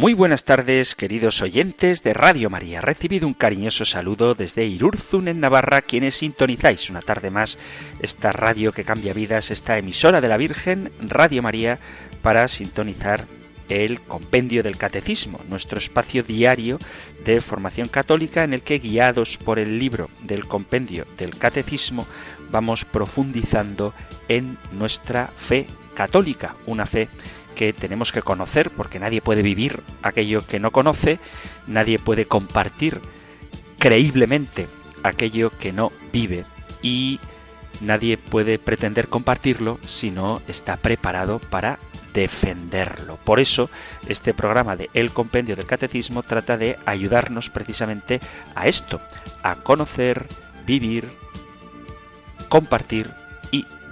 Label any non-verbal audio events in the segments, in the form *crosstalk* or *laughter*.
Muy buenas tardes, queridos oyentes de Radio María. Recibido un cariñoso saludo desde Irurzun, en Navarra, quienes sintonizáis una tarde más esta radio que cambia vidas, esta emisora de la Virgen, Radio María, para sintonizar el Compendio del Catecismo, nuestro espacio diario de formación católica en el que, guiados por el libro del Compendio del Catecismo, vamos profundizando en nuestra fe católica, una fe que tenemos que conocer, porque nadie puede vivir aquello que no conoce, nadie puede compartir creíblemente aquello que no vive y nadie puede pretender compartirlo si no está preparado para defenderlo. Por eso, este programa de El Compendio del Catecismo trata de ayudarnos precisamente a esto, a conocer, vivir, compartir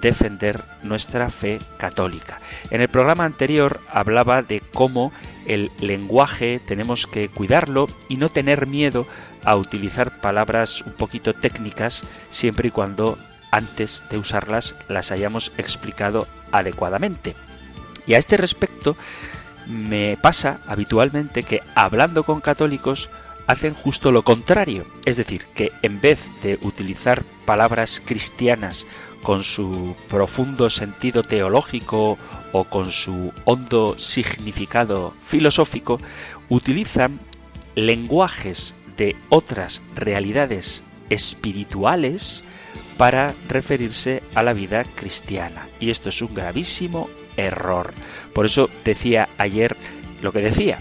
defender nuestra fe católica. En el programa anterior hablaba de cómo el lenguaje tenemos que cuidarlo y no tener miedo a utilizar palabras un poquito técnicas siempre y cuando antes de usarlas las hayamos explicado adecuadamente. Y a este respecto me pasa habitualmente que hablando con católicos hacen justo lo contrario, es decir, que en vez de utilizar palabras cristianas con su profundo sentido teológico o con su hondo significado filosófico, utilizan lenguajes de otras realidades espirituales para referirse a la vida cristiana. Y esto es un gravísimo error. Por eso decía ayer lo que decía,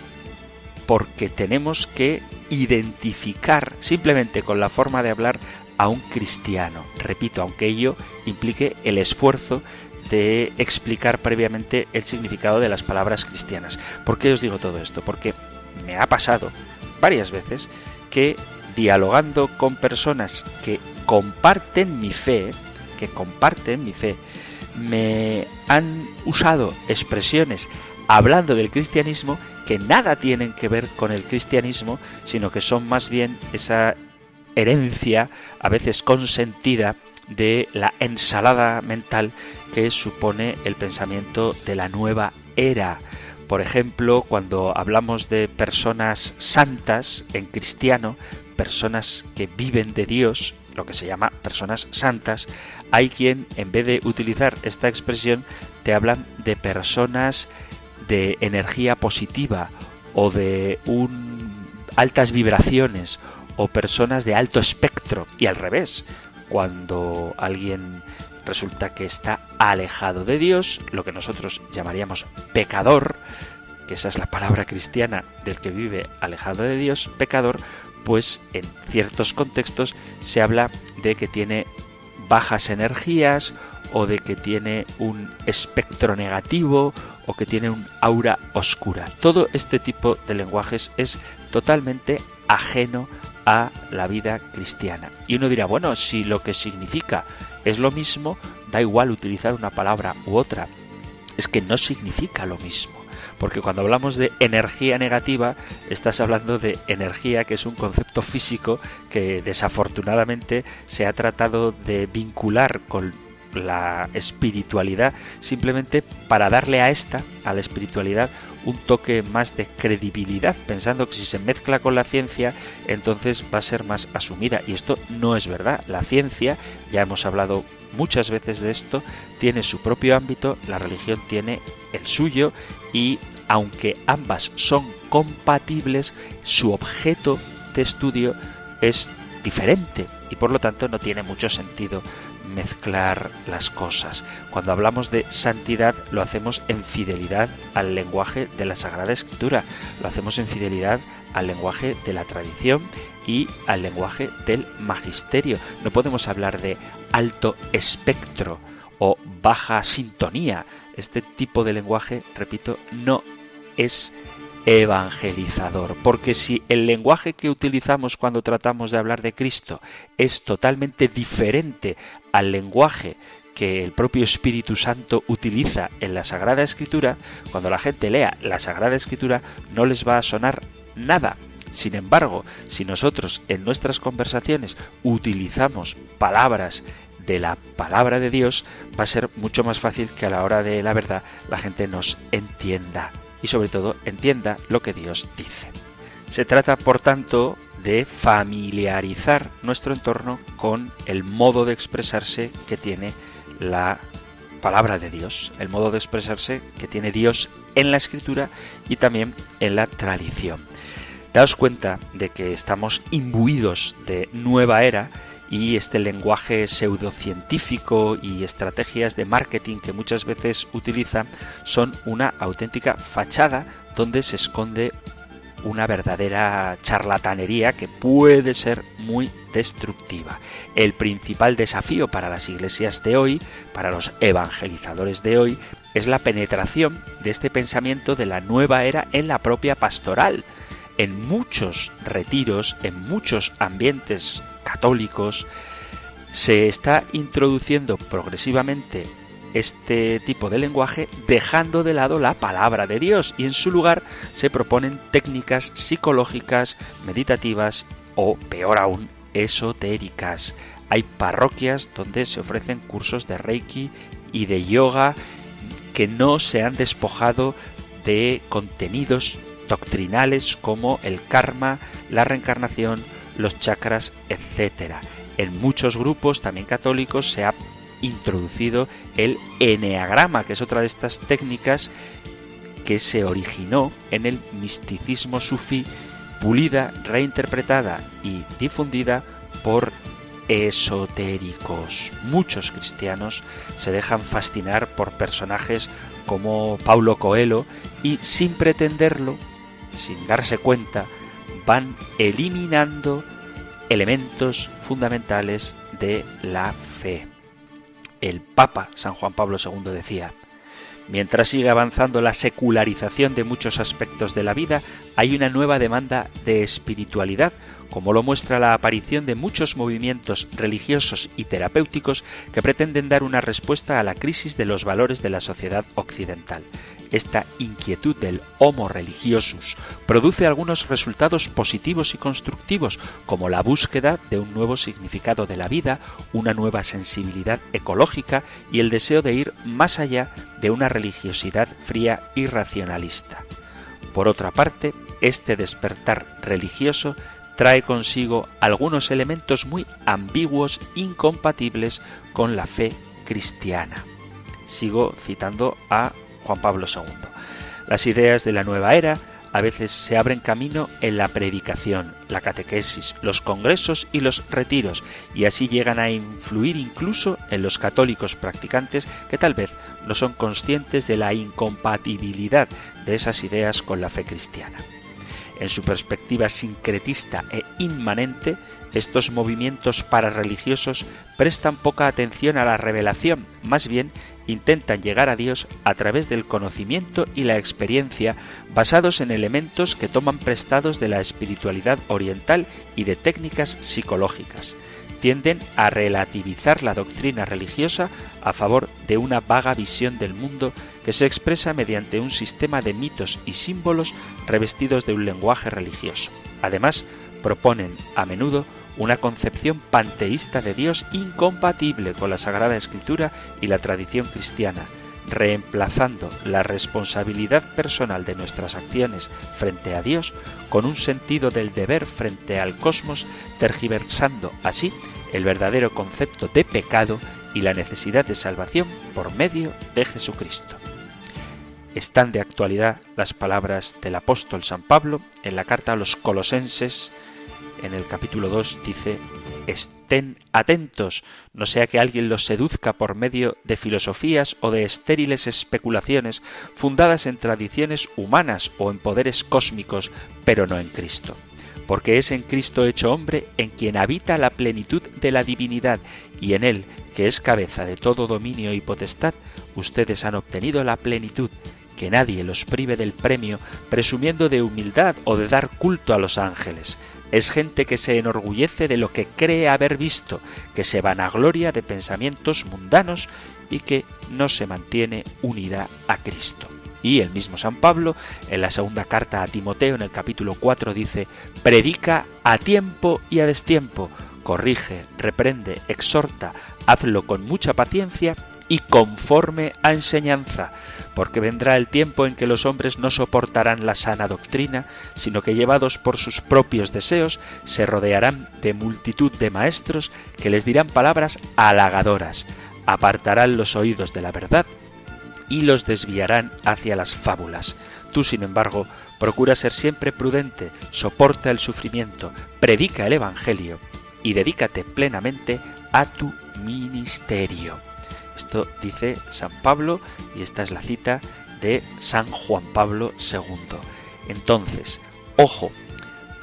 porque tenemos que identificar simplemente con la forma de hablar a un cristiano. Repito, aunque ello implique el esfuerzo de explicar previamente el significado de las palabras cristianas. ¿Por qué os digo todo esto? Porque me ha pasado varias veces que dialogando con personas que comparten mi fe, que comparten mi fe, me han usado expresiones hablando del cristianismo que nada tienen que ver con el cristianismo, sino que son más bien esa herencia, a veces consentida, de la ensalada mental que supone el pensamiento de la nueva era. Por ejemplo, cuando hablamos de personas santas en cristiano, personas que viven de Dios, lo que se llama personas santas, hay quien, en vez de utilizar esta expresión, te hablan de personas de energía positiva o de un altas vibraciones o personas de alto espectro y al revés, cuando alguien resulta que está alejado de Dios, lo que nosotros llamaríamos pecador, que esa es la palabra cristiana del que vive alejado de Dios, pecador, pues en ciertos contextos se habla de que tiene bajas energías o de que tiene un espectro negativo o que tiene un aura oscura. Todo este tipo de lenguajes es totalmente ajeno a la vida cristiana. Y uno dirá, bueno, si lo que significa es lo mismo, da igual utilizar una palabra u otra. Es que no significa lo mismo. Porque cuando hablamos de energía negativa, estás hablando de energía que es un concepto físico que desafortunadamente se ha tratado de vincular con la espiritualidad simplemente para darle a esta, a la espiritualidad, un toque más de credibilidad, pensando que si se mezcla con la ciencia, entonces va a ser más asumida. Y esto no es verdad. La ciencia, ya hemos hablado muchas veces de esto, tiene su propio ámbito, la religión tiene el suyo y aunque ambas son compatibles, su objeto de estudio es diferente y por lo tanto no tiene mucho sentido mezclar las cosas. Cuando hablamos de santidad lo hacemos en fidelidad al lenguaje de la Sagrada Escritura, lo hacemos en fidelidad al lenguaje de la tradición y al lenguaje del magisterio. No podemos hablar de alto espectro o baja sintonía. Este tipo de lenguaje, repito, no es evangelizador, porque si el lenguaje que utilizamos cuando tratamos de hablar de Cristo es totalmente diferente al lenguaje que el propio Espíritu Santo utiliza en la Sagrada Escritura, cuando la gente lea la Sagrada Escritura no les va a sonar nada. Sin embargo, si nosotros en nuestras conversaciones utilizamos palabras de la palabra de Dios, va a ser mucho más fácil que a la hora de la verdad la gente nos entienda y sobre todo entienda lo que Dios dice. Se trata, por tanto, de familiarizar nuestro entorno con el modo de expresarse que tiene la palabra de Dios, el modo de expresarse que tiene Dios en la escritura y también en la tradición. Daos cuenta de que estamos imbuidos de nueva era y este lenguaje pseudocientífico y estrategias de marketing que muchas veces utilizan son una auténtica fachada donde se esconde una verdadera charlatanería que puede ser muy destructiva. El principal desafío para las iglesias de hoy, para los evangelizadores de hoy, es la penetración de este pensamiento de la nueva era en la propia pastoral. En muchos retiros, en muchos ambientes católicos, se está introduciendo progresivamente este tipo de lenguaje dejando de lado la palabra de Dios y en su lugar se proponen técnicas psicológicas, meditativas o, peor aún, esotéricas. Hay parroquias donde se ofrecen cursos de Reiki y de yoga que no se han despojado de contenidos doctrinales como el karma, la reencarnación, los chakras, etc. En muchos grupos, también católicos, se ha introducido el eneagrama, que es otra de estas técnicas que se originó en el misticismo sufí, pulida, reinterpretada y difundida por esotéricos. Muchos cristianos se dejan fascinar por personajes como Paulo Coelho y sin pretenderlo, sin darse cuenta, van eliminando elementos fundamentales de la fe. El Papa San Juan Pablo II decía, Mientras sigue avanzando la secularización de muchos aspectos de la vida, hay una nueva demanda de espiritualidad, como lo muestra la aparición de muchos movimientos religiosos y terapéuticos que pretenden dar una respuesta a la crisis de los valores de la sociedad occidental. Esta inquietud del homo religiosus produce algunos resultados positivos y constructivos, como la búsqueda de un nuevo significado de la vida, una nueva sensibilidad ecológica y el deseo de ir más allá de una religiosidad fría y racionalista. Por otra parte, este despertar religioso trae consigo algunos elementos muy ambiguos incompatibles con la fe cristiana. Sigo citando a Juan Pablo II. Las ideas de la nueva era a veces se abren camino en la predicación, la catequesis, los congresos y los retiros, y así llegan a influir incluso en los católicos practicantes que tal vez no son conscientes de la incompatibilidad de esas ideas con la fe cristiana. En su perspectiva sincretista e inmanente, estos movimientos parareligiosos prestan poca atención a la revelación, más bien intentan llegar a Dios a través del conocimiento y la experiencia basados en elementos que toman prestados de la espiritualidad oriental y de técnicas psicológicas. Tienden a relativizar la doctrina religiosa a favor de una vaga visión del mundo que se expresa mediante un sistema de mitos y símbolos revestidos de un lenguaje religioso. Además, proponen a menudo una concepción panteísta de Dios incompatible con la Sagrada Escritura y la tradición cristiana, reemplazando la responsabilidad personal de nuestras acciones frente a Dios con un sentido del deber frente al cosmos, tergiversando así el verdadero concepto de pecado y la necesidad de salvación por medio de Jesucristo. Están de actualidad las palabras del apóstol San Pablo en la carta a los colosenses en el capítulo 2 dice, estén atentos, no sea que alguien los seduzca por medio de filosofías o de estériles especulaciones fundadas en tradiciones humanas o en poderes cósmicos, pero no en Cristo. Porque es en Cristo hecho hombre en quien habita la plenitud de la divinidad, y en él, que es cabeza de todo dominio y potestad, ustedes han obtenido la plenitud, que nadie los prive del premio presumiendo de humildad o de dar culto a los ángeles. Es gente que se enorgullece de lo que cree haber visto, que se vanagloria de pensamientos mundanos y que no se mantiene unida a Cristo. Y el mismo San Pablo, en la segunda carta a Timoteo, en el capítulo 4, dice, predica a tiempo y a destiempo, corrige, reprende, exhorta, hazlo con mucha paciencia y conforme a enseñanza, porque vendrá el tiempo en que los hombres no soportarán la sana doctrina, sino que llevados por sus propios deseos se rodearán de multitud de maestros que les dirán palabras halagadoras, apartarán los oídos de la verdad y los desviarán hacia las fábulas. Tú, sin embargo, procura ser siempre prudente, soporta el sufrimiento, predica el Evangelio y dedícate plenamente a tu ministerio. Esto dice San Pablo y esta es la cita de San Juan Pablo II. Entonces, ojo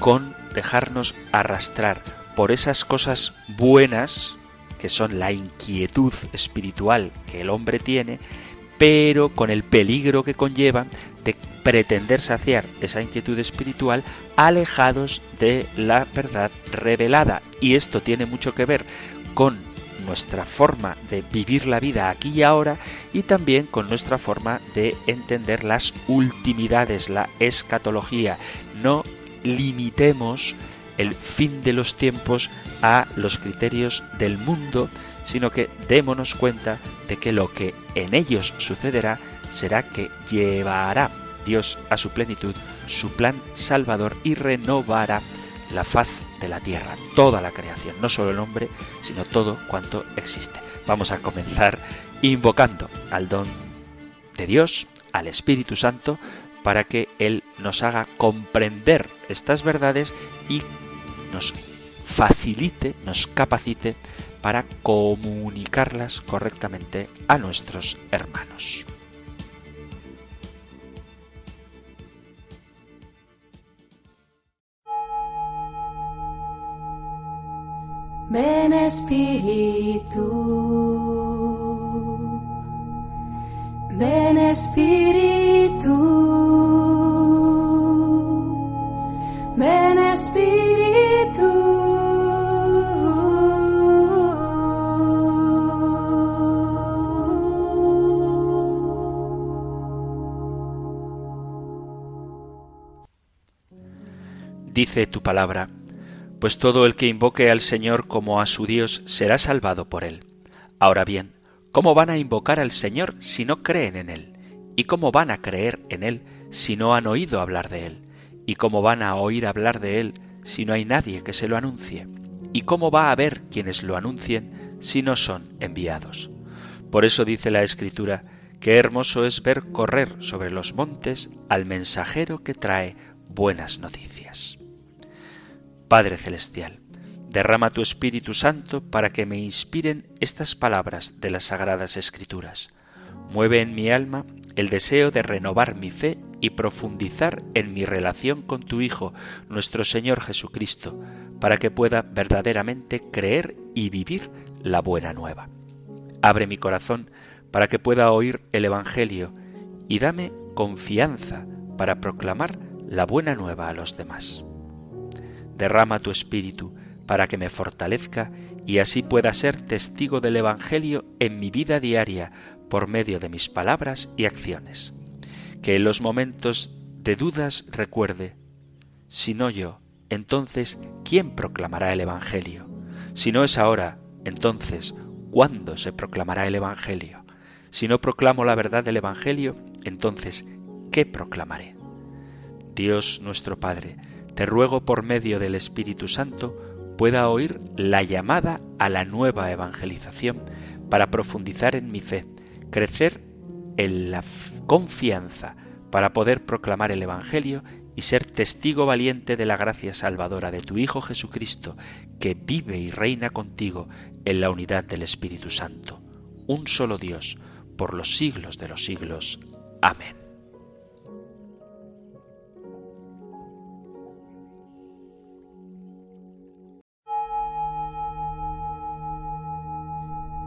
con dejarnos arrastrar por esas cosas buenas que son la inquietud espiritual que el hombre tiene, pero con el peligro que conlleva de pretender saciar esa inquietud espiritual alejados de la verdad revelada. Y esto tiene mucho que ver nuestra forma de vivir la vida aquí y ahora y también con nuestra forma de entender las ultimidades, la escatología. No limitemos el fin de los tiempos a los criterios del mundo, sino que démonos cuenta de que lo que en ellos sucederá será que llevará Dios a su plenitud su plan salvador y renovará la faz de la tierra, toda la creación, no solo el hombre, sino todo cuanto existe. Vamos a comenzar invocando al don de Dios, al Espíritu Santo, para que Él nos haga comprender estas verdades y nos facilite, nos capacite para comunicarlas correctamente a nuestros hermanos. Ven Espíritu, ven Espíritu, ven Espíritu. Dice tu palabra, pues todo el que invoque al Señor como a su Dios será salvado por él. Ahora bien, ¿cómo van a invocar al Señor si no creen en él? ¿Y cómo van a creer en él si no han oído hablar de él? ¿Y cómo van a oír hablar de él si no hay nadie que se lo anuncie? ¿Y cómo va a haber quienes lo anuncien si no son enviados? Por eso dice la Escritura, qué hermoso es ver correr sobre los montes al mensajero que trae buenas noticias. Padre Celestial, derrama tu Espíritu Santo para que me inspiren estas palabras de las Sagradas Escrituras. Mueve en mi alma el deseo de renovar mi fe y profundizar en mi relación con tu Hijo, nuestro Señor Jesucristo, para que pueda verdaderamente creer y vivir la buena nueva. Abre mi corazón para que pueda oír el Evangelio y dame confianza para proclamar la buena nueva a los demás derrama tu espíritu para que me fortalezca y así pueda ser testigo del Evangelio en mi vida diaria por medio de mis palabras y acciones. Que en los momentos de dudas recuerde, si no yo, entonces, ¿quién proclamará el Evangelio? Si no es ahora, entonces, ¿cuándo se proclamará el Evangelio? Si no proclamo la verdad del Evangelio, entonces, ¿qué proclamaré? Dios nuestro Padre, te ruego por medio del Espíritu Santo pueda oír la llamada a la nueva evangelización para profundizar en mi fe, crecer en la confianza para poder proclamar el Evangelio y ser testigo valiente de la gracia salvadora de tu Hijo Jesucristo, que vive y reina contigo en la unidad del Espíritu Santo, un solo Dios, por los siglos de los siglos. Amén.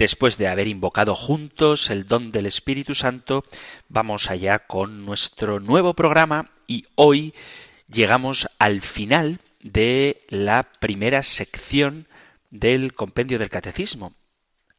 Después de haber invocado juntos el don del Espíritu Santo, vamos allá con nuestro nuevo programa y hoy llegamos al final de la primera sección del compendio del catecismo,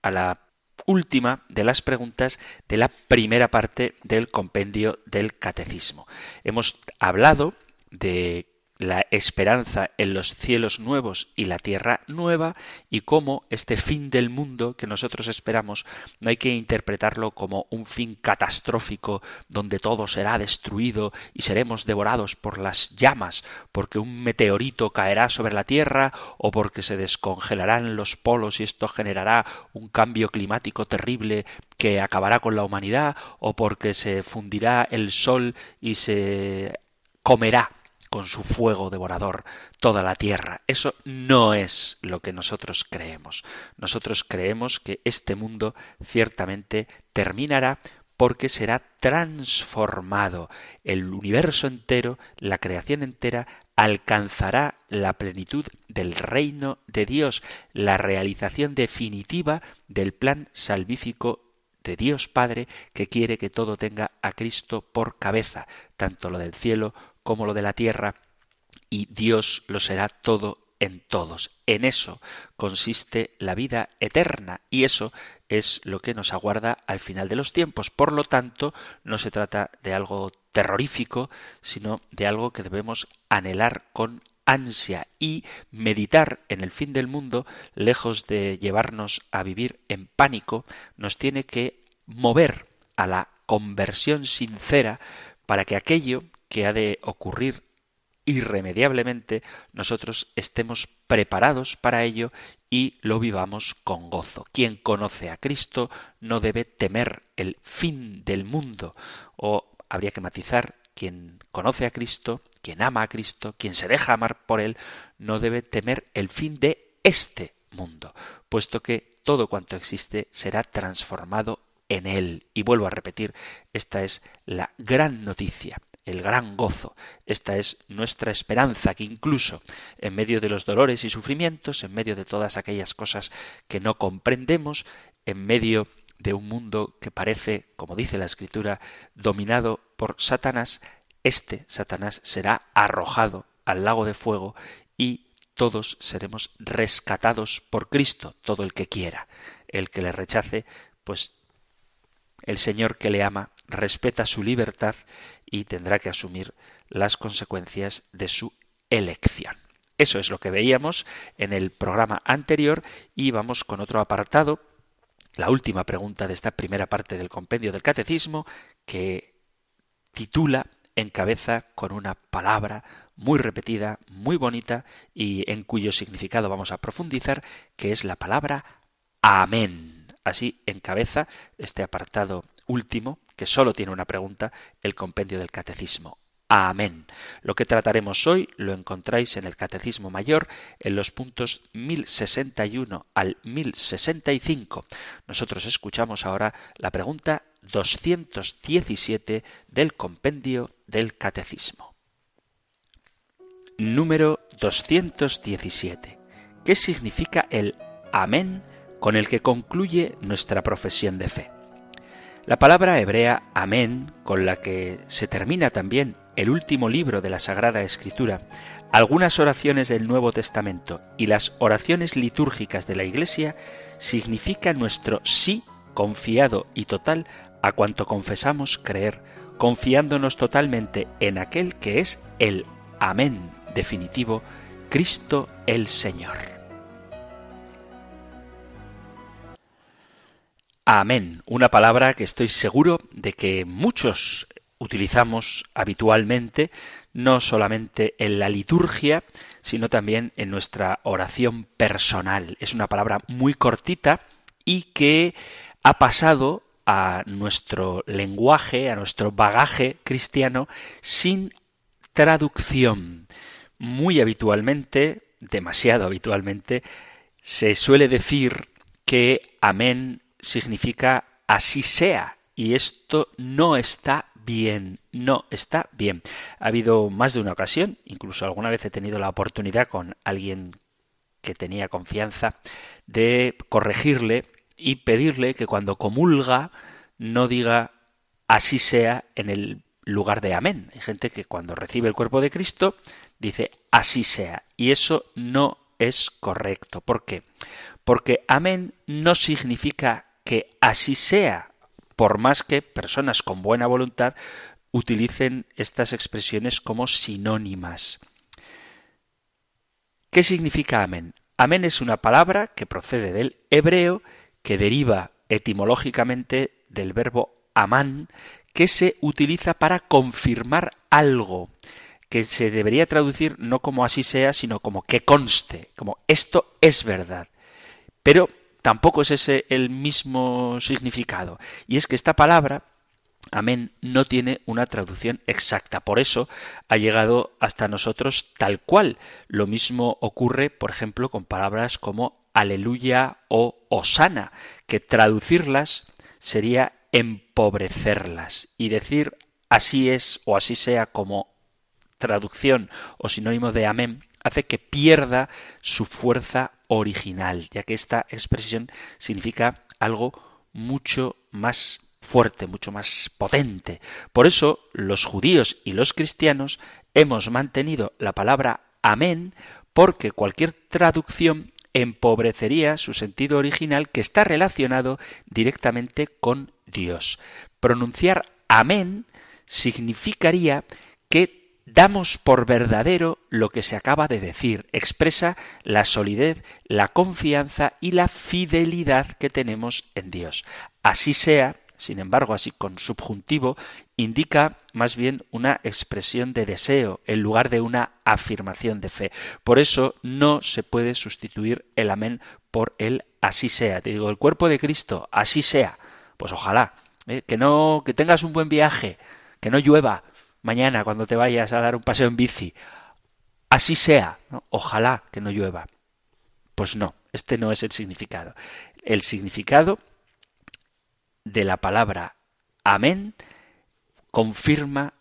a la última de las preguntas de la primera parte del compendio del catecismo. Hemos hablado de la esperanza en los cielos nuevos y la tierra nueva y cómo este fin del mundo que nosotros esperamos no hay que interpretarlo como un fin catastrófico donde todo será destruido y seremos devorados por las llamas porque un meteorito caerá sobre la tierra o porque se descongelarán los polos y esto generará un cambio climático terrible que acabará con la humanidad o porque se fundirá el sol y se comerá con su fuego devorador toda la tierra. Eso no es lo que nosotros creemos. Nosotros creemos que este mundo ciertamente terminará porque será transformado. El universo entero, la creación entera, alcanzará la plenitud del reino de Dios, la realización definitiva del plan salvífico de Dios Padre que quiere que todo tenga a Cristo por cabeza, tanto lo del cielo como lo de la tierra, y Dios lo será todo en todos. En eso consiste la vida eterna y eso es lo que nos aguarda al final de los tiempos. Por lo tanto, no se trata de algo terrorífico, sino de algo que debemos anhelar con ansia y meditar en el fin del mundo, lejos de llevarnos a vivir en pánico, nos tiene que mover a la conversión sincera para que aquello que ha de ocurrir irremediablemente, nosotros estemos preparados para ello y lo vivamos con gozo. Quien conoce a Cristo no debe temer el fin del mundo, o habría que matizar, quien conoce a Cristo, quien ama a Cristo, quien se deja amar por Él, no debe temer el fin de este mundo, puesto que todo cuanto existe será transformado en Él. Y vuelvo a repetir, esta es la gran noticia el gran gozo. Esta es nuestra esperanza, que incluso en medio de los dolores y sufrimientos, en medio de todas aquellas cosas que no comprendemos, en medio de un mundo que parece, como dice la Escritura, dominado por Satanás, este Satanás será arrojado al lago de fuego y todos seremos rescatados por Cristo, todo el que quiera. El que le rechace, pues el Señor que le ama respeta su libertad y tendrá que asumir las consecuencias de su elección. Eso es lo que veíamos en el programa anterior y vamos con otro apartado, la última pregunta de esta primera parte del compendio del catecismo, que titula encabeza con una palabra muy repetida, muy bonita y en cuyo significado vamos a profundizar, que es la palabra amén. Así encabeza este apartado último, que solo tiene una pregunta, el compendio del catecismo. Amén. Lo que trataremos hoy lo encontráis en el Catecismo Mayor en los puntos 1061 al 1065. Nosotros escuchamos ahora la pregunta 217 del compendio del Catecismo. Número 217. ¿Qué significa el Amén con el que concluye nuestra profesión de fe? La palabra hebrea amén, con la que se termina también el último libro de la Sagrada Escritura, algunas oraciones del Nuevo Testamento y las oraciones litúrgicas de la Iglesia significan nuestro sí confiado y total a cuanto confesamos creer, confiándonos totalmente en aquel que es el amén definitivo, Cristo el Señor. Amén, una palabra que estoy seguro de que muchos utilizamos habitualmente, no solamente en la liturgia, sino también en nuestra oración personal. Es una palabra muy cortita y que ha pasado a nuestro lenguaje, a nuestro bagaje cristiano, sin traducción. muy habitualmente, demasiado habitualmente, se suele decir que amén significa así sea, y esto no está bien, no está bien. Ha habido más de una ocasión, incluso alguna vez he tenido la oportunidad con alguien que tenía confianza de corregirle y pedirle que cuando comulga no diga así sea en el lugar de amén. Hay gente que cuando recibe el cuerpo de Cristo dice así sea y eso no es correcto. ¿Por qué? Porque amén no significa que así sea, por más que personas con buena voluntad utilicen estas expresiones como sinónimas. ¿Qué significa amén? Amén es una palabra que procede del hebreo, que deriva etimológicamente del verbo amán, que se utiliza para confirmar algo, que se debería traducir no como así sea, sino como que conste, como esto es verdad. Pero tampoco es ese el mismo significado. Y es que esta palabra Amén no tiene una traducción exacta. Por eso ha llegado hasta nosotros tal cual. Lo mismo ocurre, por ejemplo, con palabras como aleluya o osana, que traducirlas sería empobrecerlas. Y decir así es o así sea como traducción o sinónimo de amén hace que pierda su fuerza original, ya que esta expresión significa algo mucho más fuerte, mucho más potente. Por eso los judíos y los cristianos hemos mantenido la palabra amén porque cualquier traducción empobrecería su sentido original que está relacionado directamente con Dios. Pronunciar amén significaría que damos por verdadero lo que se acaba de decir, expresa la solidez, la confianza y la fidelidad que tenemos en Dios. Así sea, sin embargo, así con subjuntivo, indica más bien una expresión de deseo en lugar de una afirmación de fe. Por eso no se puede sustituir el amén por el así sea. Te digo, el cuerpo de Cristo, así sea. Pues ojalá. ¿eh? Que no, que tengas un buen viaje, que no llueva mañana cuando te vayas a dar un paseo en bici. Así sea. Ojalá que no llueva. Pues no, este no es el significado. El significado de la palabra amén confirma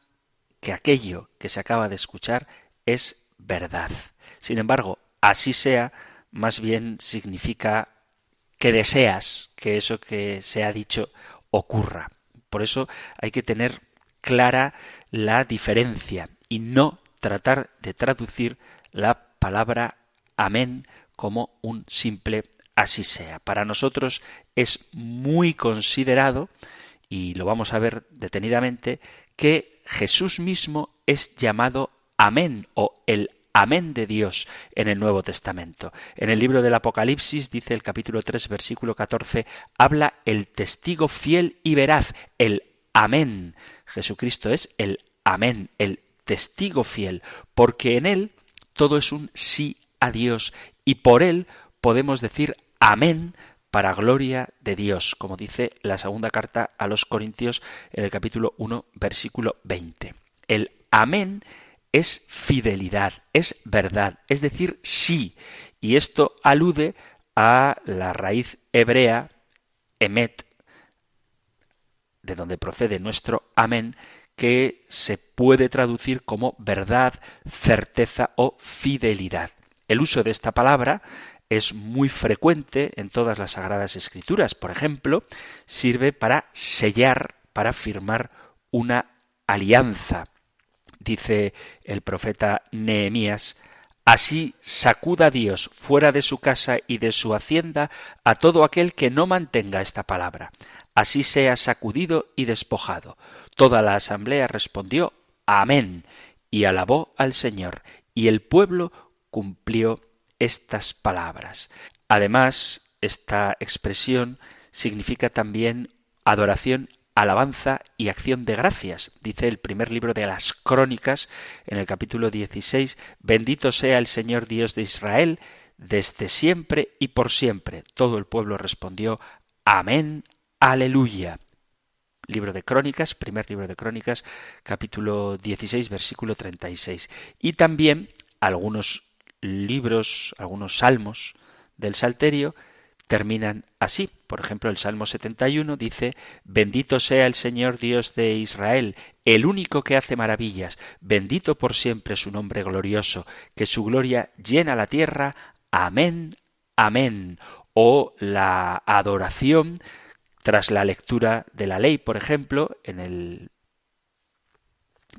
que aquello que se acaba de escuchar es verdad. Sin embargo, así sea, más bien significa que deseas que eso que se ha dicho ocurra. Por eso hay que tener clara la diferencia y no tratar de traducir la palabra amén como un simple así sea. Para nosotros es muy considerado, y lo vamos a ver detenidamente, que Jesús mismo es llamado amén o el amén de Dios en el Nuevo Testamento. En el libro del Apocalipsis dice el capítulo 3 versículo 14, habla el testigo fiel y veraz, el amén. Jesucristo es el amén, el testigo fiel, porque en él todo es un sí a Dios y por él podemos decir amén para gloria de Dios, como dice la segunda carta a los Corintios en el capítulo 1, versículo 20. El amén es fidelidad, es verdad, es decir, sí. Y esto alude a la raíz hebrea emet, de donde procede nuestro amén, que se puede traducir como verdad, certeza o fidelidad. El uso de esta palabra es muy frecuente en todas las sagradas escrituras. Por ejemplo, sirve para sellar, para firmar una alianza. Dice el profeta Nehemías, Así sacuda Dios fuera de su casa y de su hacienda a todo aquel que no mantenga esta palabra. Así sea sacudido y despojado. Toda la asamblea respondió Amén y alabó al Señor, y el pueblo cumplió estas palabras. Además, esta expresión significa también adoración, alabanza y acción de gracias. Dice el primer libro de las Crónicas, en el capítulo 16, Bendito sea el Señor Dios de Israel, desde siempre y por siempre. Todo el pueblo respondió, Amén, aleluya. Libro de Crónicas, primer libro de Crónicas, capítulo 16, versículo 36. Y también algunos libros, algunos salmos del Salterio terminan así. Por ejemplo, el Salmo 71 dice, Bendito sea el Señor Dios de Israel, el único que hace maravillas, bendito por siempre su nombre glorioso, que su gloria llena la tierra. Amén, amén. O la adoración tras la lectura de la ley, por ejemplo, en el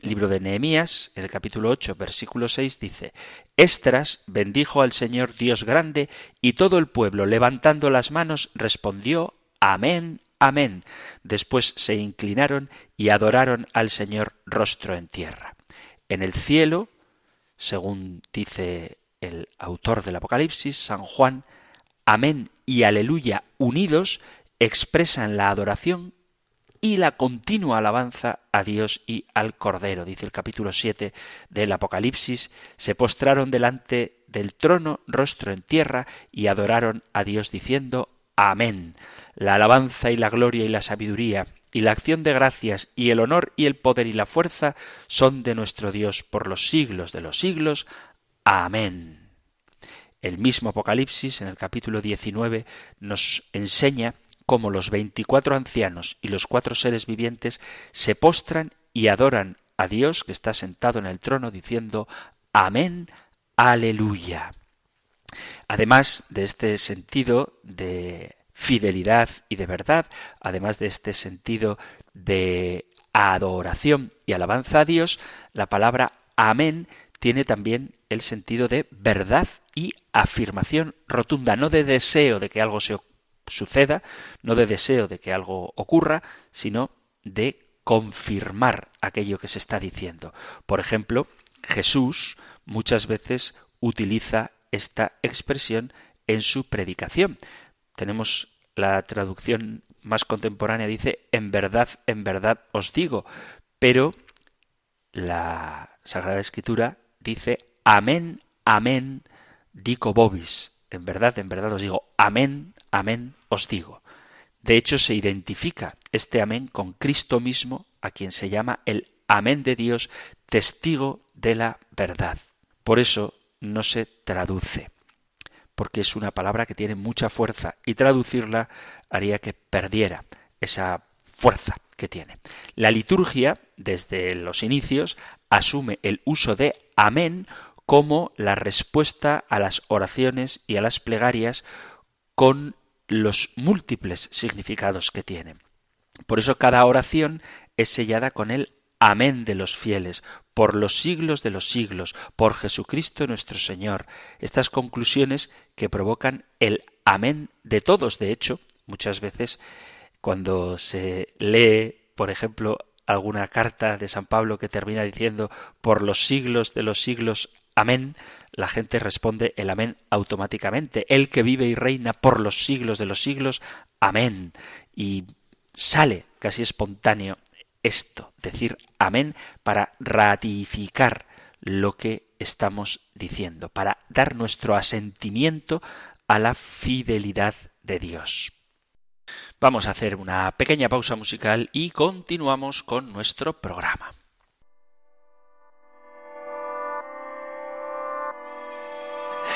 libro de Nehemías, en el capítulo 8, versículo 6, dice, Estras bendijo al Señor Dios grande, y todo el pueblo, levantando las manos, respondió, Amén, Amén. Después se inclinaron y adoraron al Señor rostro en tierra. En el cielo, según dice el autor del Apocalipsis, San Juan, Amén y Aleluya unidos expresan la adoración y la continua alabanza a Dios y al Cordero. Dice el capítulo 7 del Apocalipsis, se postraron delante del trono, rostro en tierra, y adoraron a Dios diciendo, Amén. La alabanza y la gloria y la sabiduría y la acción de gracias y el honor y el poder y la fuerza son de nuestro Dios por los siglos de los siglos. Amén. El mismo Apocalipsis, en el capítulo 19, nos enseña como los veinticuatro ancianos y los cuatro seres vivientes se postran y adoran a Dios que está sentado en el trono diciendo Amén, aleluya. Además de este sentido de fidelidad y de verdad, además de este sentido de adoración y alabanza a Dios, la palabra amén tiene también el sentido de verdad y afirmación rotunda, no de deseo de que algo se suceda, no de deseo de que algo ocurra, sino de confirmar aquello que se está diciendo. Por ejemplo, Jesús muchas veces utiliza esta expresión en su predicación. Tenemos la traducción más contemporánea, dice, en verdad, en verdad os digo, pero la Sagrada Escritura dice, amén, amén, dico vobis, en verdad, en verdad os digo, amén, amén os digo. De hecho, se identifica este amén con Cristo mismo, a quien se llama el amén de Dios, testigo de la verdad. Por eso no se traduce, porque es una palabra que tiene mucha fuerza y traducirla haría que perdiera esa fuerza que tiene. La liturgia, desde los inicios, asume el uso de amén como la respuesta a las oraciones y a las plegarias con los múltiples significados que tienen. Por eso cada oración es sellada con el Amén de los fieles, por los siglos de los siglos, por Jesucristo nuestro Señor. Estas conclusiones que provocan el Amén de todos. De hecho, muchas veces cuando se lee, por ejemplo, alguna carta de San Pablo que termina diciendo por los siglos de los siglos amén, la gente responde el amén automáticamente. El que vive y reina por los siglos de los siglos, amén. Y sale casi espontáneo esto, decir amén para ratificar lo que estamos diciendo, para dar nuestro asentimiento a la fidelidad de Dios. Vamos a hacer una pequeña pausa musical y continuamos con nuestro programa.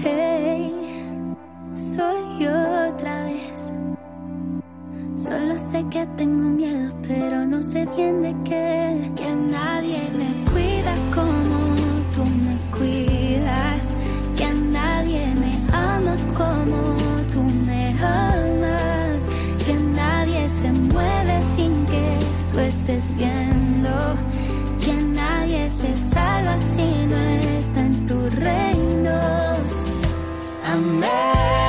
Hey, soy yo otra vez. Solo sé que tengo miedo, pero no sé bien de qué. Que nadie me cuida como tú me cuidas. Que nadie me ama como tú me amas. Que nadie se mueve sin que tú estés viendo. Que nadie se salva si no está en tu reino. Amén. Aquieta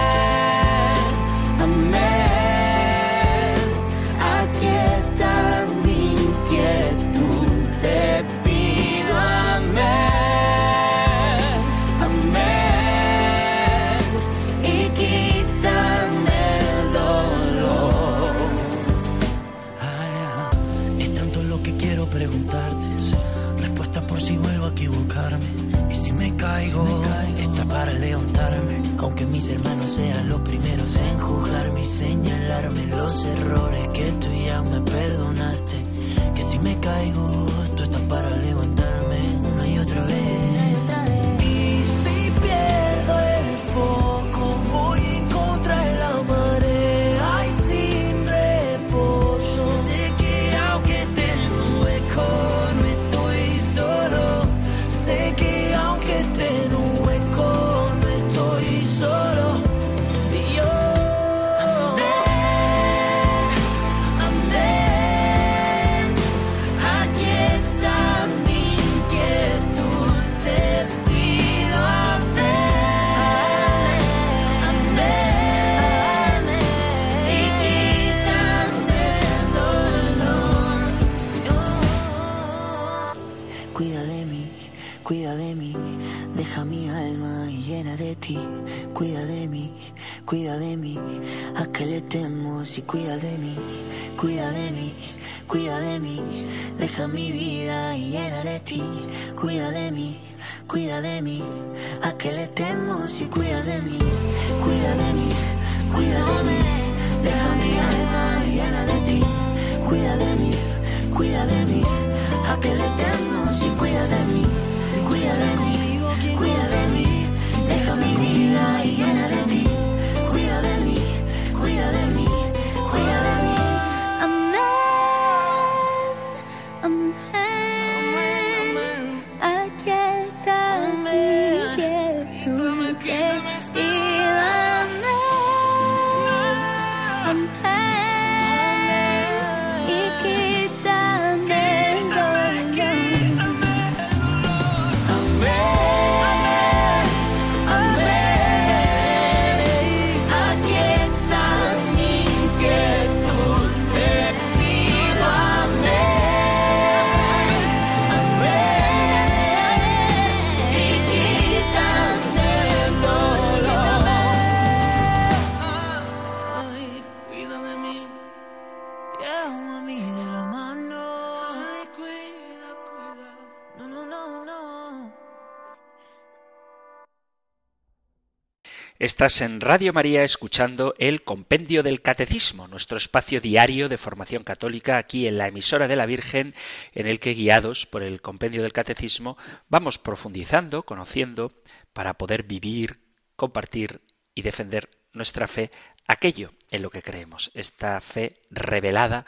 Estás en Radio María escuchando el Compendio del Catecismo, nuestro espacio diario de formación católica aquí en la emisora de la Virgen, en el que guiados por el Compendio del Catecismo vamos profundizando, conociendo, para poder vivir, compartir y defender nuestra fe, aquello en lo que creemos, esta fe revelada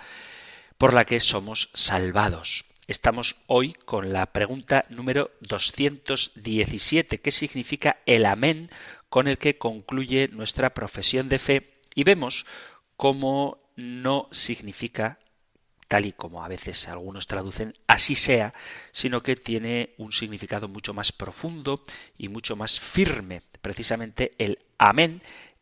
por la que somos salvados. Estamos hoy con la pregunta número 217, ¿qué significa el amén con el que concluye nuestra profesión de fe? Y vemos cómo no significa tal y como a veces algunos traducen, así sea, sino que tiene un significado mucho más profundo y mucho más firme. Precisamente el amén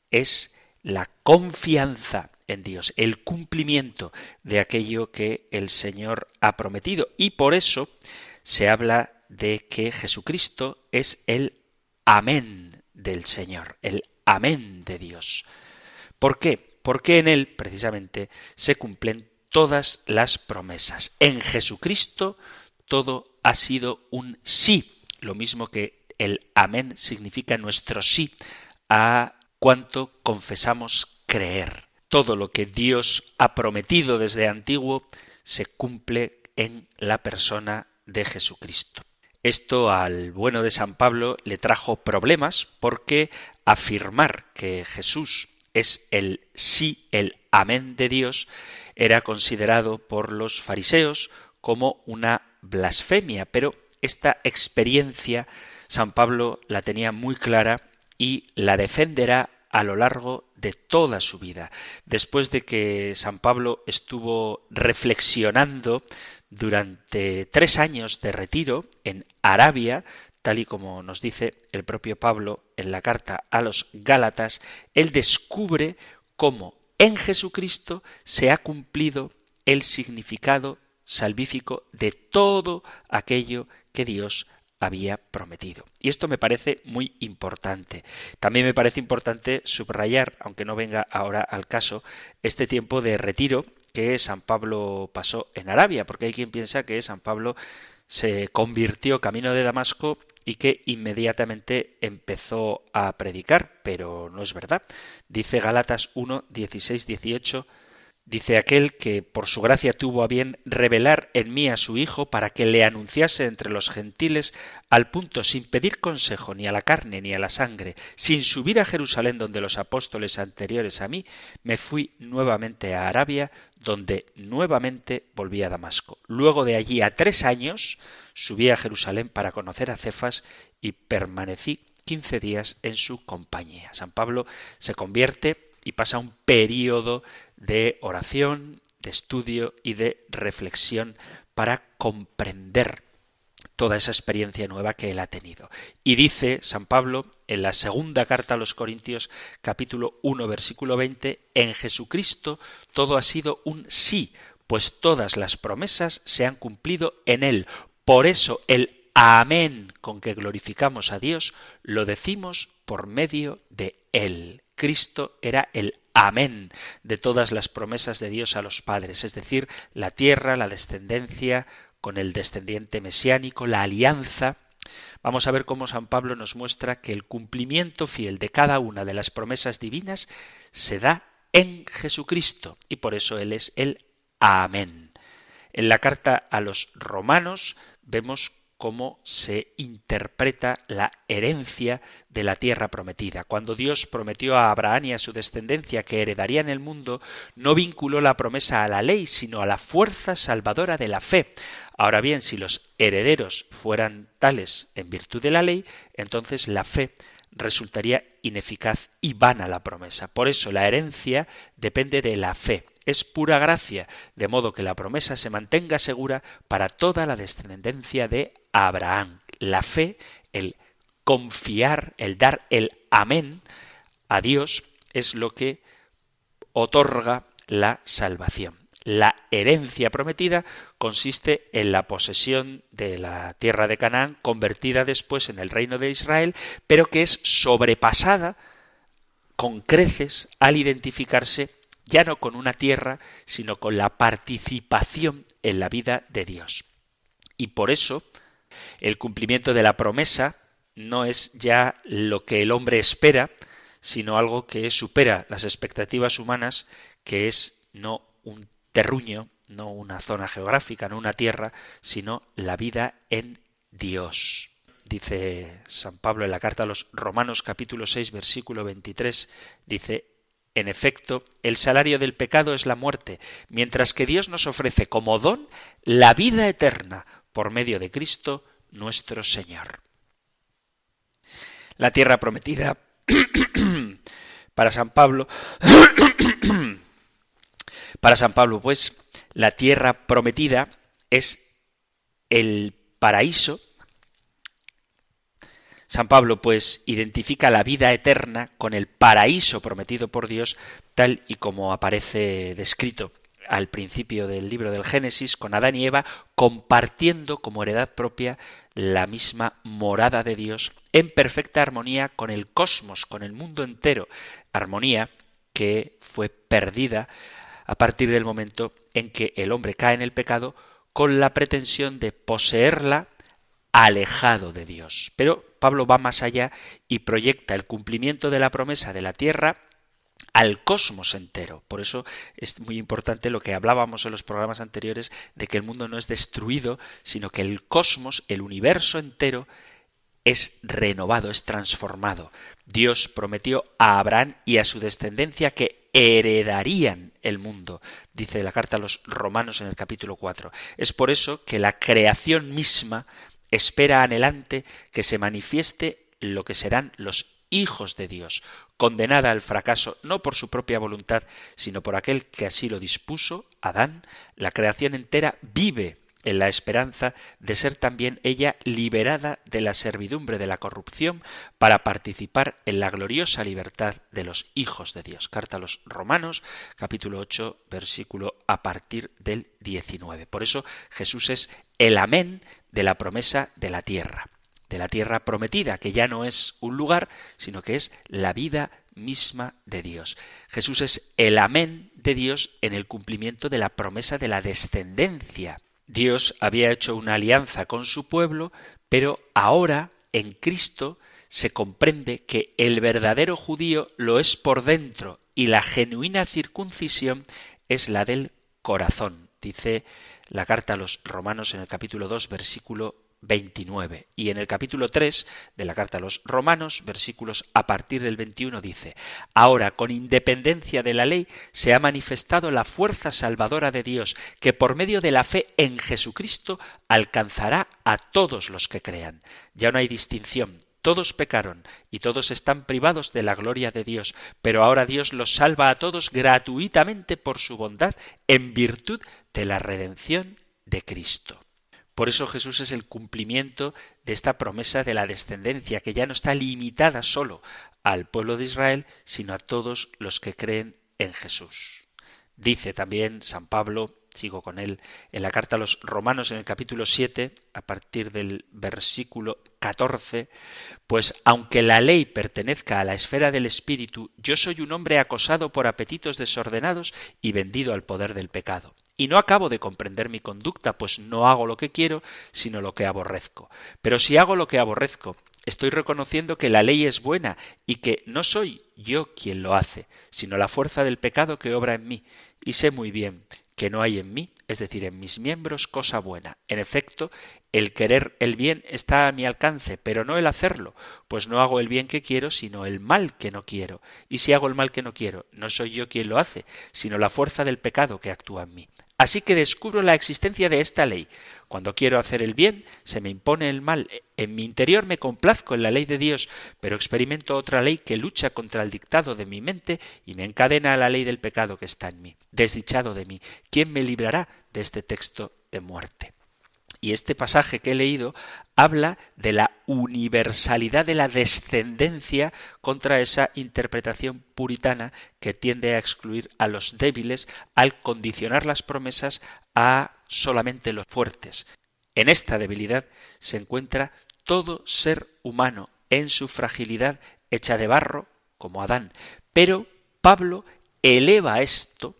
es la confianza en Dios, el cumplimiento de aquello que el Señor ha prometido. Y por eso se habla de que Jesucristo es el amén del Señor, el amén de Dios. ¿Por qué? Porque en Él, precisamente, se cumplen todas las promesas. En Jesucristo todo ha sido un sí, lo mismo que el amén significa nuestro sí a cuanto confesamos creer. Todo lo que Dios ha prometido desde antiguo se cumple en la persona de Jesucristo. Esto al bueno de San Pablo le trajo problemas porque afirmar que Jesús es el sí, el amén de Dios, era considerado por los fariseos como una blasfemia, pero esta experiencia San Pablo la tenía muy clara y la defenderá a lo largo de toda su vida. Después de que San Pablo estuvo reflexionando durante tres años de retiro en Arabia, tal y como nos dice el propio Pablo en la carta a los Gálatas, él descubre cómo en Jesucristo se ha cumplido el significado salvífico de todo aquello que Dios había prometido. Y esto me parece muy importante. También me parece importante subrayar, aunque no venga ahora al caso, este tiempo de retiro que San Pablo pasó en Arabia, porque hay quien piensa que San Pablo se convirtió camino de Damasco y que inmediatamente empezó a predicar, pero no es verdad. Dice Galatas 1, 16, 18, Dice aquel que por su gracia tuvo a bien revelar en mí a su Hijo para que le anunciase entre los gentiles al punto sin pedir consejo ni a la carne ni a la sangre, sin subir a Jerusalén donde los apóstoles anteriores a mí, me fui nuevamente a Arabia, donde nuevamente volví a Damasco. Luego de allí a tres años subí a Jerusalén para conocer a Cefas y permanecí quince días en su compañía. San Pablo se convierte y pasa un periodo de oración, de estudio y de reflexión para comprender toda esa experiencia nueva que él ha tenido. Y dice San Pablo en la segunda carta a los Corintios capítulo 1 versículo 20, en Jesucristo todo ha sido un sí, pues todas las promesas se han cumplido en él. Por eso el amén con que glorificamos a Dios lo decimos por medio de él. Cristo era el amén de todas las promesas de Dios a los padres, es decir, la tierra, la descendencia con el descendiente mesiánico, la alianza. Vamos a ver cómo San Pablo nos muestra que el cumplimiento fiel de cada una de las promesas divinas se da en Jesucristo y por eso Él es el Amén. En la carta a los romanos vemos cómo se interpreta la herencia de la tierra prometida. Cuando Dios prometió a Abraham y a su descendencia que heredarían el mundo, no vinculó la promesa a la ley, sino a la fuerza salvadora de la fe. Ahora bien, si los herederos fueran tales en virtud de la ley, entonces la fe resultaría ineficaz y vana la promesa. Por eso la herencia depende de la fe es pura gracia, de modo que la promesa se mantenga segura para toda la descendencia de Abraham. La fe, el confiar, el dar el amén a Dios es lo que otorga la salvación. La herencia prometida consiste en la posesión de la tierra de Canaán, convertida después en el reino de Israel, pero que es sobrepasada con creces al identificarse ya no con una tierra, sino con la participación en la vida de Dios. Y por eso el cumplimiento de la promesa no es ya lo que el hombre espera, sino algo que supera las expectativas humanas, que es no un terruño, no una zona geográfica, no una tierra, sino la vida en Dios. Dice San Pablo en la carta a los Romanos capítulo 6 versículo 23, dice, en efecto, el salario del pecado es la muerte, mientras que Dios nos ofrece como don la vida eterna por medio de Cristo nuestro Señor. La tierra prometida *clears throat* para San Pablo *clears throat* para San Pablo, pues, la tierra prometida es el paraíso San Pablo, pues, identifica la vida eterna con el paraíso prometido por Dios, tal y como aparece descrito al principio del libro del Génesis, con Adán y Eva compartiendo como heredad propia la misma morada de Dios en perfecta armonía con el cosmos, con el mundo entero, armonía que fue perdida a partir del momento en que el hombre cae en el pecado con la pretensión de poseerla alejado de Dios. Pero Pablo va más allá y proyecta el cumplimiento de la promesa de la tierra al cosmos entero. Por eso es muy importante lo que hablábamos en los programas anteriores de que el mundo no es destruido, sino que el cosmos, el universo entero, es renovado, es transformado. Dios prometió a Abraham y a su descendencia que heredarían el mundo, dice la carta a los romanos en el capítulo 4. Es por eso que la creación misma espera anhelante que se manifieste lo que serán los hijos de Dios, condenada al fracaso no por su propia voluntad, sino por aquel que así lo dispuso, Adán, la creación entera vive en la esperanza de ser también ella liberada de la servidumbre de la corrupción para participar en la gloriosa libertad de los hijos de Dios. Carta a los Romanos, capítulo 8, versículo a partir del 19. Por eso Jesús es el amén de la promesa de la tierra, de la tierra prometida, que ya no es un lugar, sino que es la vida misma de Dios. Jesús es el amén de Dios en el cumplimiento de la promesa de la descendencia. Dios había hecho una alianza con su pueblo, pero ahora en Cristo se comprende que el verdadero judío lo es por dentro y la genuina circuncisión es la del corazón. Dice la carta a los romanos en el capítulo 2, versículo 29. Y en el capítulo 3 de la carta a los romanos, versículos a partir del 21, dice, Ahora, con independencia de la ley, se ha manifestado la fuerza salvadora de Dios, que por medio de la fe en Jesucristo alcanzará a todos los que crean. Ya no hay distinción. Todos pecaron y todos están privados de la gloria de Dios, pero ahora Dios los salva a todos gratuitamente por su bondad en virtud de la redención de Cristo. Por eso Jesús es el cumplimiento de esta promesa de la descendencia, que ya no está limitada solo al pueblo de Israel, sino a todos los que creen en Jesús. Dice también San Pablo, sigo con él, en la carta a los Romanos en el capítulo 7, a partir del versículo 14, pues aunque la ley pertenezca a la esfera del espíritu, yo soy un hombre acosado por apetitos desordenados y vendido al poder del pecado y no acabo de comprender mi conducta, pues no hago lo que quiero, sino lo que aborrezco. Pero si hago lo que aborrezco, estoy reconociendo que la ley es buena y que no soy yo quien lo hace, sino la fuerza del pecado que obra en mí, y sé muy bien que no hay en mí, es decir, en mis miembros, cosa buena. En efecto, el querer el bien está a mi alcance, pero no el hacerlo, pues no hago el bien que quiero, sino el mal que no quiero. Y si hago el mal que no quiero, no soy yo quien lo hace, sino la fuerza del pecado que actúa en mí. Así que descubro la existencia de esta ley. Cuando quiero hacer el bien, se me impone el mal. En mi interior me complazco en la ley de Dios, pero experimento otra ley que lucha contra el dictado de mi mente y me encadena a la ley del pecado que está en mí. Desdichado de mí, ¿quién me librará de este texto de muerte? Y este pasaje que he leído habla de la universalidad de la descendencia contra esa interpretación puritana que tiende a excluir a los débiles al condicionar las promesas a solamente los fuertes. En esta debilidad se encuentra todo ser humano en su fragilidad hecha de barro, como Adán. Pero Pablo eleva esto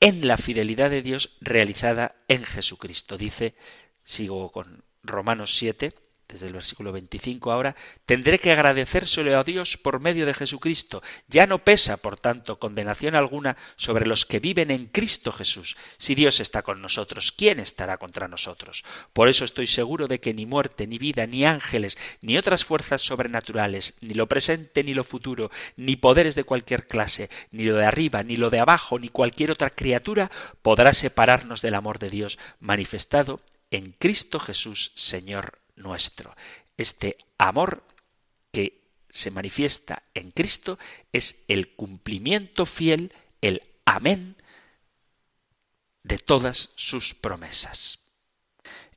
en la fidelidad de Dios realizada en Jesucristo. Dice, sigo con Romanos 7, desde el versículo 25 ahora, tendré que agradecérselo a Dios por medio de Jesucristo. Ya no pesa, por tanto, condenación alguna sobre los que viven en Cristo Jesús. Si Dios está con nosotros, ¿quién estará contra nosotros? Por eso estoy seguro de que ni muerte, ni vida, ni ángeles, ni otras fuerzas sobrenaturales, ni lo presente, ni lo futuro, ni poderes de cualquier clase, ni lo de arriba, ni lo de abajo, ni cualquier otra criatura podrá separarnos del amor de Dios manifestado en Cristo Jesús, Señor nuestro. Este amor que se manifiesta en Cristo es el cumplimiento fiel, el amén de todas sus promesas.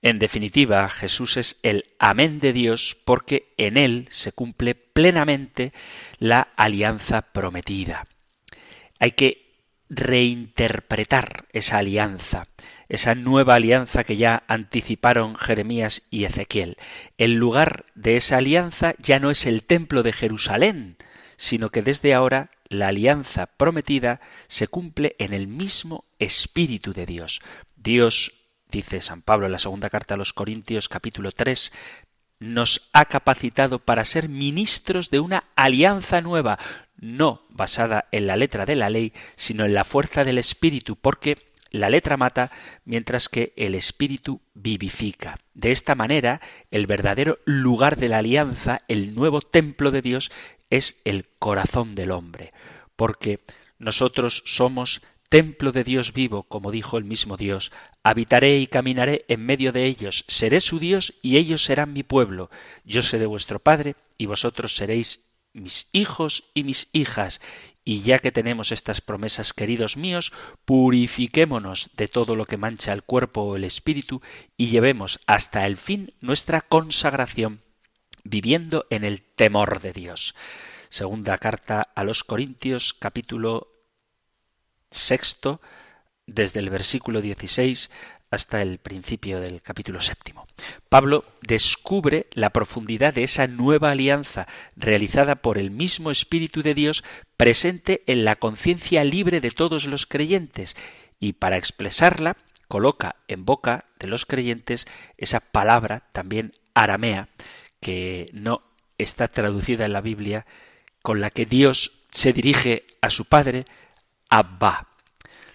En definitiva, Jesús es el amén de Dios porque en él se cumple plenamente la alianza prometida. Hay que reinterpretar esa alianza esa nueva alianza que ya anticiparon Jeremías y Ezequiel. El lugar de esa alianza ya no es el templo de Jerusalén, sino que desde ahora la alianza prometida se cumple en el mismo Espíritu de Dios. Dios, dice San Pablo en la segunda carta a los Corintios capítulo 3, nos ha capacitado para ser ministros de una alianza nueva, no basada en la letra de la ley, sino en la fuerza del Espíritu, porque la letra mata, mientras que el espíritu vivifica. De esta manera, el verdadero lugar de la alianza, el nuevo templo de Dios, es el corazón del hombre, porque nosotros somos templo de Dios vivo, como dijo el mismo Dios, habitaré y caminaré en medio de ellos, seré su Dios y ellos serán mi pueblo, yo seré vuestro Padre y vosotros seréis mis hijos y mis hijas, y ya que tenemos estas promesas, queridos míos, purifiquémonos de todo lo que mancha el cuerpo o el espíritu y llevemos hasta el fin nuestra consagración, viviendo en el temor de Dios. Segunda carta a los Corintios, capítulo sexto, desde el versículo 16 hasta el principio del capítulo séptimo. Pablo descubre la profundidad de esa nueva alianza realizada por el mismo Espíritu de Dios presente en la conciencia libre de todos los creyentes y para expresarla coloca en boca de los creyentes esa palabra también aramea que no está traducida en la Biblia, con la que Dios se dirige a su Padre, Abba.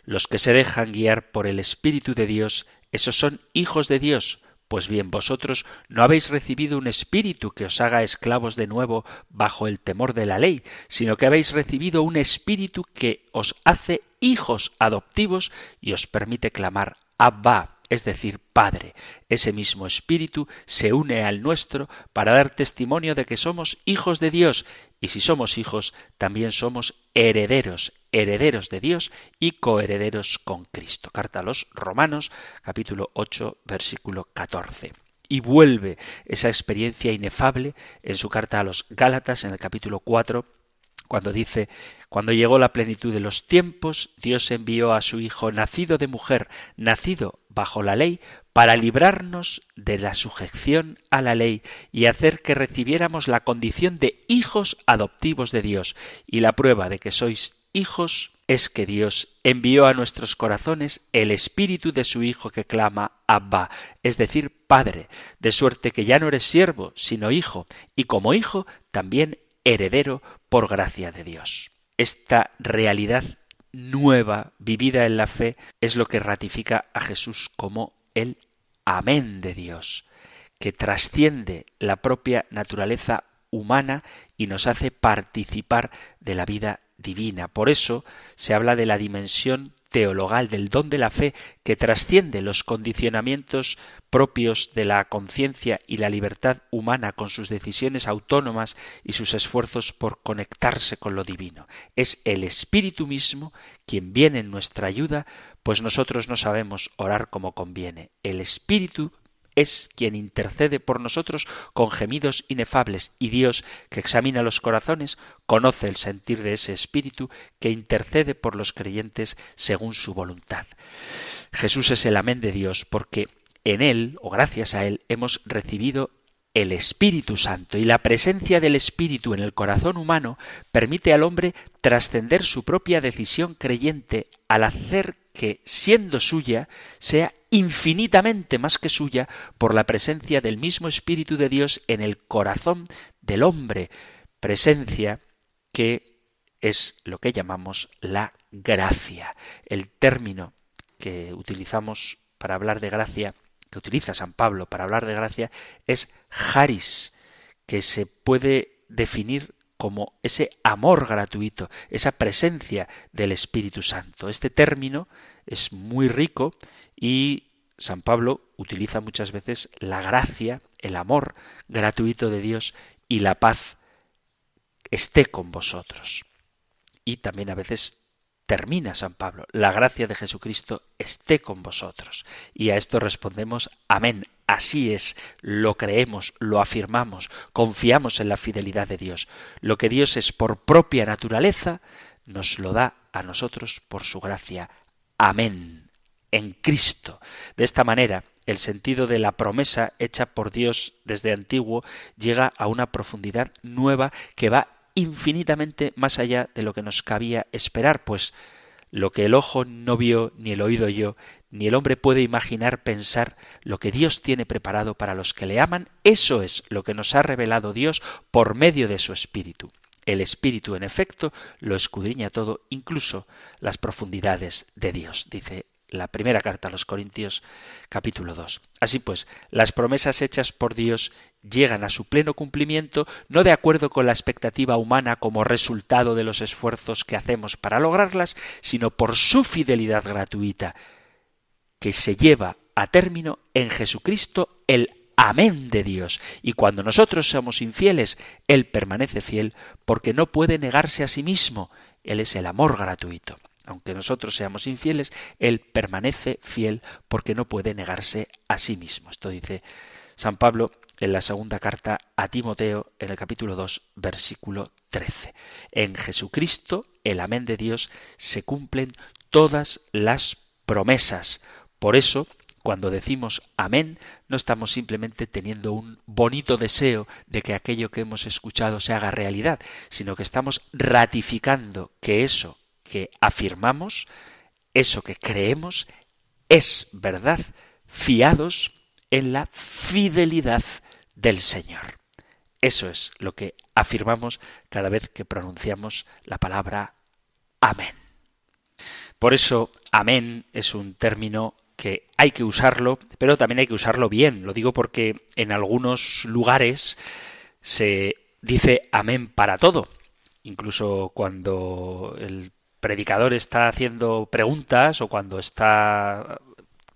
Los que se dejan guiar por el Espíritu de Dios, esos son hijos de Dios. Pues bien, vosotros no habéis recibido un espíritu que os haga esclavos de nuevo bajo el temor de la ley, sino que habéis recibido un espíritu que os hace hijos adoptivos y os permite clamar Abba, es decir, Padre. Ese mismo Espíritu se une al nuestro para dar testimonio de que somos hijos de Dios, y si somos hijos, también somos herederos, herederos de Dios y coherederos con Cristo. Carta a los Romanos, capítulo 8, versículo 14 y vuelve esa experiencia inefable en su carta a los Gálatas en el capítulo 4 cuando dice cuando llegó la plenitud de los tiempos, Dios envió a su Hijo nacido de mujer, nacido bajo la ley, para librarnos de la sujeción a la ley y hacer que recibiéramos la condición de hijos adoptivos de Dios. Y la prueba de que sois hijos es que Dios envió a nuestros corazones el espíritu de su Hijo que clama Abba, es decir, Padre, de suerte que ya no eres siervo, sino hijo, y como hijo también heredero por gracia de Dios. Esta realidad nueva, vivida en la fe, es lo que ratifica a Jesús como el Amén de Dios, que trasciende la propia naturaleza humana y nos hace participar de la vida divina. Por eso se habla de la dimensión teologal del don de la fe que trasciende los condicionamientos propios de la conciencia y la libertad humana con sus decisiones autónomas y sus esfuerzos por conectarse con lo divino. Es el Espíritu mismo quien viene en nuestra ayuda, pues nosotros no sabemos orar como conviene. El Espíritu es quien intercede por nosotros con gemidos inefables y Dios, que examina los corazones, conoce el sentir de ese Espíritu que intercede por los creyentes según su voluntad. Jesús es el amén de Dios porque en Él, o gracias a Él, hemos recibido el Espíritu Santo y la presencia del Espíritu en el corazón humano permite al hombre trascender su propia decisión creyente al hacer que, siendo suya, sea infinitamente más que suya por la presencia del mismo Espíritu de Dios en el corazón del hombre, presencia que es lo que llamamos la gracia. El término que utilizamos para hablar de gracia, que utiliza San Pablo para hablar de gracia, es haris, que se puede definir como ese amor gratuito, esa presencia del Espíritu Santo. Este término es muy rico y San Pablo utiliza muchas veces la gracia, el amor gratuito de Dios y la paz esté con vosotros. Y también a veces termina San Pablo, la gracia de Jesucristo esté con vosotros. Y a esto respondemos, amén, así es, lo creemos, lo afirmamos, confiamos en la fidelidad de Dios. Lo que Dios es por propia naturaleza, nos lo da a nosotros por su gracia. Amén. En Cristo. De esta manera, el sentido de la promesa hecha por Dios desde antiguo llega a una profundidad nueva que va infinitamente más allá de lo que nos cabía esperar, pues lo que el ojo no vio, ni el oído oyó, ni el hombre puede imaginar pensar lo que Dios tiene preparado para los que le aman, eso es lo que nos ha revelado Dios por medio de su Espíritu. El Espíritu, en efecto, lo escudriña todo, incluso las profundidades de Dios, dice la primera carta a los Corintios capítulo 2. Así pues, las promesas hechas por Dios llegan a su pleno cumplimiento no de acuerdo con la expectativa humana como resultado de los esfuerzos que hacemos para lograrlas, sino por su fidelidad gratuita, que se lleva a término en Jesucristo el Amén de Dios. Y cuando nosotros somos infieles, Él permanece fiel porque no puede negarse a sí mismo. Él es el amor gratuito aunque nosotros seamos infieles, Él permanece fiel porque no puede negarse a sí mismo. Esto dice San Pablo en la segunda carta a Timoteo en el capítulo 2 versículo 13. En Jesucristo, el amén de Dios, se cumplen todas las promesas. Por eso, cuando decimos amén, no estamos simplemente teniendo un bonito deseo de que aquello que hemos escuchado se haga realidad, sino que estamos ratificando que eso que afirmamos, eso que creemos, es verdad, fiados en la fidelidad del Señor. Eso es lo que afirmamos cada vez que pronunciamos la palabra amén. Por eso, amén es un término que hay que usarlo, pero también hay que usarlo bien. Lo digo porque en algunos lugares se dice amén para todo. Incluso cuando el predicador está haciendo preguntas o cuando está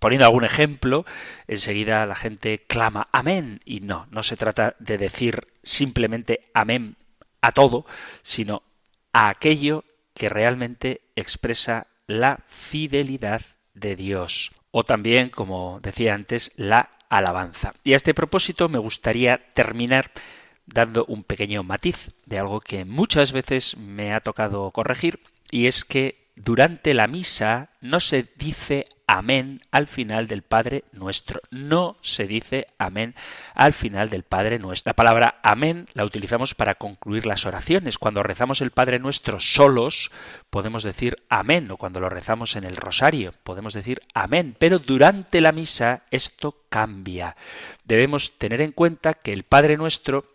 poniendo algún ejemplo, enseguida la gente clama amén. Y no, no se trata de decir simplemente amén a todo, sino a aquello que realmente expresa la fidelidad de Dios. O también, como decía antes, la alabanza. Y a este propósito me gustaría terminar dando un pequeño matiz de algo que muchas veces me ha tocado corregir, y es que durante la misa no se dice amén al final del Padre nuestro. No se dice amén al final del Padre nuestro. La palabra amén la utilizamos para concluir las oraciones. Cuando rezamos el Padre nuestro solos, podemos decir amén, o cuando lo rezamos en el rosario, podemos decir amén. Pero durante la misa esto cambia. Debemos tener en cuenta que el Padre nuestro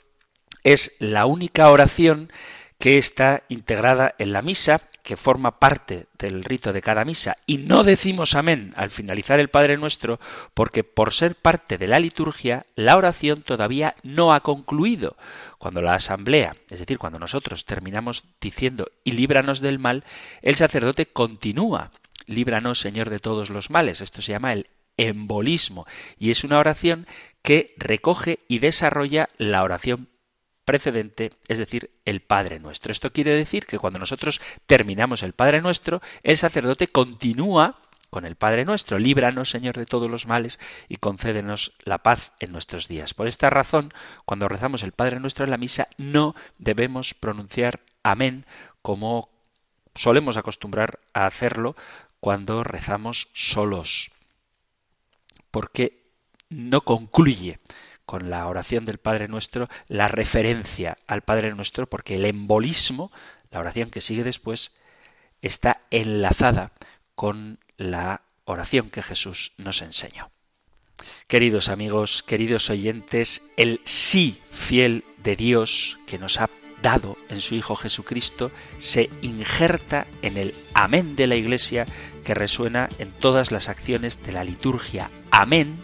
es la única oración que está integrada en la misa que forma parte del rito de cada misa y no decimos amén al finalizar el Padre Nuestro porque por ser parte de la liturgia la oración todavía no ha concluido. Cuando la asamblea, es decir, cuando nosotros terminamos diciendo y líbranos del mal, el sacerdote continúa, líbranos Señor de todos los males. Esto se llama el embolismo y es una oración que recoge y desarrolla la oración precedente, es decir, el Padre Nuestro. Esto quiere decir que cuando nosotros terminamos el Padre Nuestro, el sacerdote continúa con el Padre Nuestro. Líbranos, Señor, de todos los males y concédenos la paz en nuestros días. Por esta razón, cuando rezamos el Padre Nuestro en la misa, no debemos pronunciar amén como solemos acostumbrar a hacerlo cuando rezamos solos, porque no concluye con la oración del Padre Nuestro la referencia al Padre Nuestro, porque el embolismo, la oración que sigue después, está enlazada con la oración que Jesús nos enseñó. Queridos amigos, queridos oyentes, el sí fiel de Dios que nos ha dado en su Hijo Jesucristo se injerta en el amén de la Iglesia que resuena en todas las acciones de la liturgia. Amén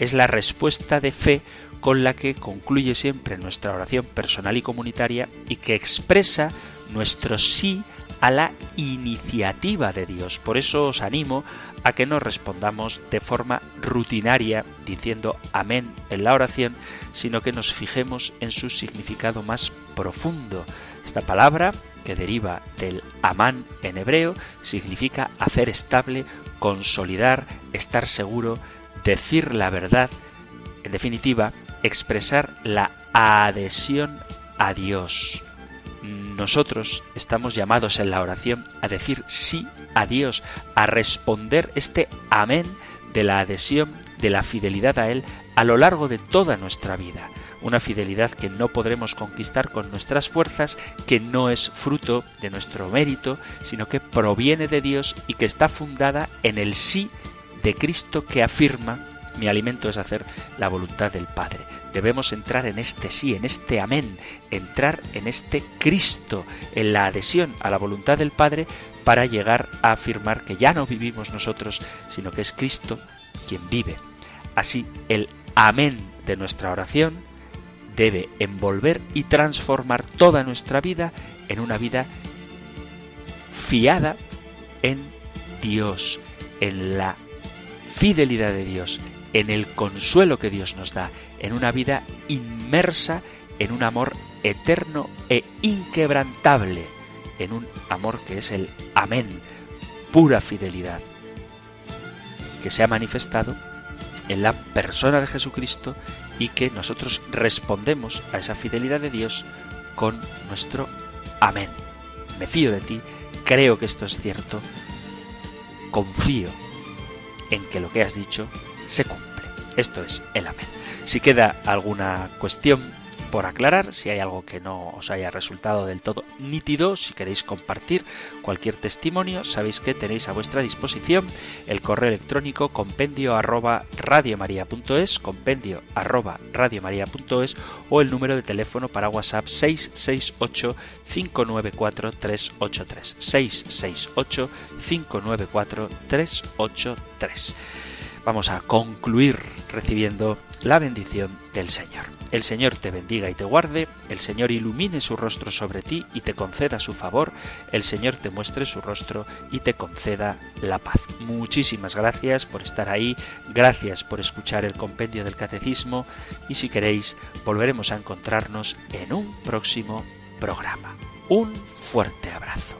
es la respuesta de fe con la que concluye siempre nuestra oración personal y comunitaria y que expresa nuestro sí a la iniciativa de Dios. Por eso os animo a que no respondamos de forma rutinaria diciendo amén en la oración, sino que nos fijemos en su significado más profundo. Esta palabra, que deriva del amán en hebreo, significa hacer estable, consolidar, estar seguro, decir la verdad, en definitiva, expresar la adhesión a Dios. Nosotros estamos llamados en la oración a decir sí a Dios, a responder este amén de la adhesión, de la fidelidad a Él a lo largo de toda nuestra vida. Una fidelidad que no podremos conquistar con nuestras fuerzas, que no es fruto de nuestro mérito, sino que proviene de Dios y que está fundada en el sí de Cristo que afirma mi alimento es hacer la voluntad del Padre. Debemos entrar en este sí, en este amén, entrar en este Cristo, en la adhesión a la voluntad del Padre para llegar a afirmar que ya no vivimos nosotros, sino que es Cristo quien vive. Así, el amén de nuestra oración debe envolver y transformar toda nuestra vida en una vida fiada en Dios, en la fidelidad de Dios, en el consuelo que Dios nos da, en una vida inmersa en un amor eterno e inquebrantable, en un amor que es el amén, pura fidelidad, que se ha manifestado en la persona de Jesucristo y que nosotros respondemos a esa fidelidad de Dios con nuestro amén. Me fío de ti, creo que esto es cierto, confío en que lo que has dicho se cumple. Esto es el amén. Si queda alguna cuestión por aclarar, si hay algo que no os haya resultado del todo nítido, si queréis compartir cualquier testimonio, sabéis que tenéis a vuestra disposición el correo electrónico compendio arroba radiomaria.es, compendio arroba radiomaria.es o el número de teléfono para WhatsApp 668 594 383 668 594 383. Vamos a concluir recibiendo la bendición del Señor. El Señor te bendiga y te guarde, el Señor ilumine su rostro sobre ti y te conceda su favor, el Señor te muestre su rostro y te conceda la paz. Muchísimas gracias por estar ahí, gracias por escuchar el compendio del catecismo y si queréis volveremos a encontrarnos en un próximo programa. Un fuerte abrazo.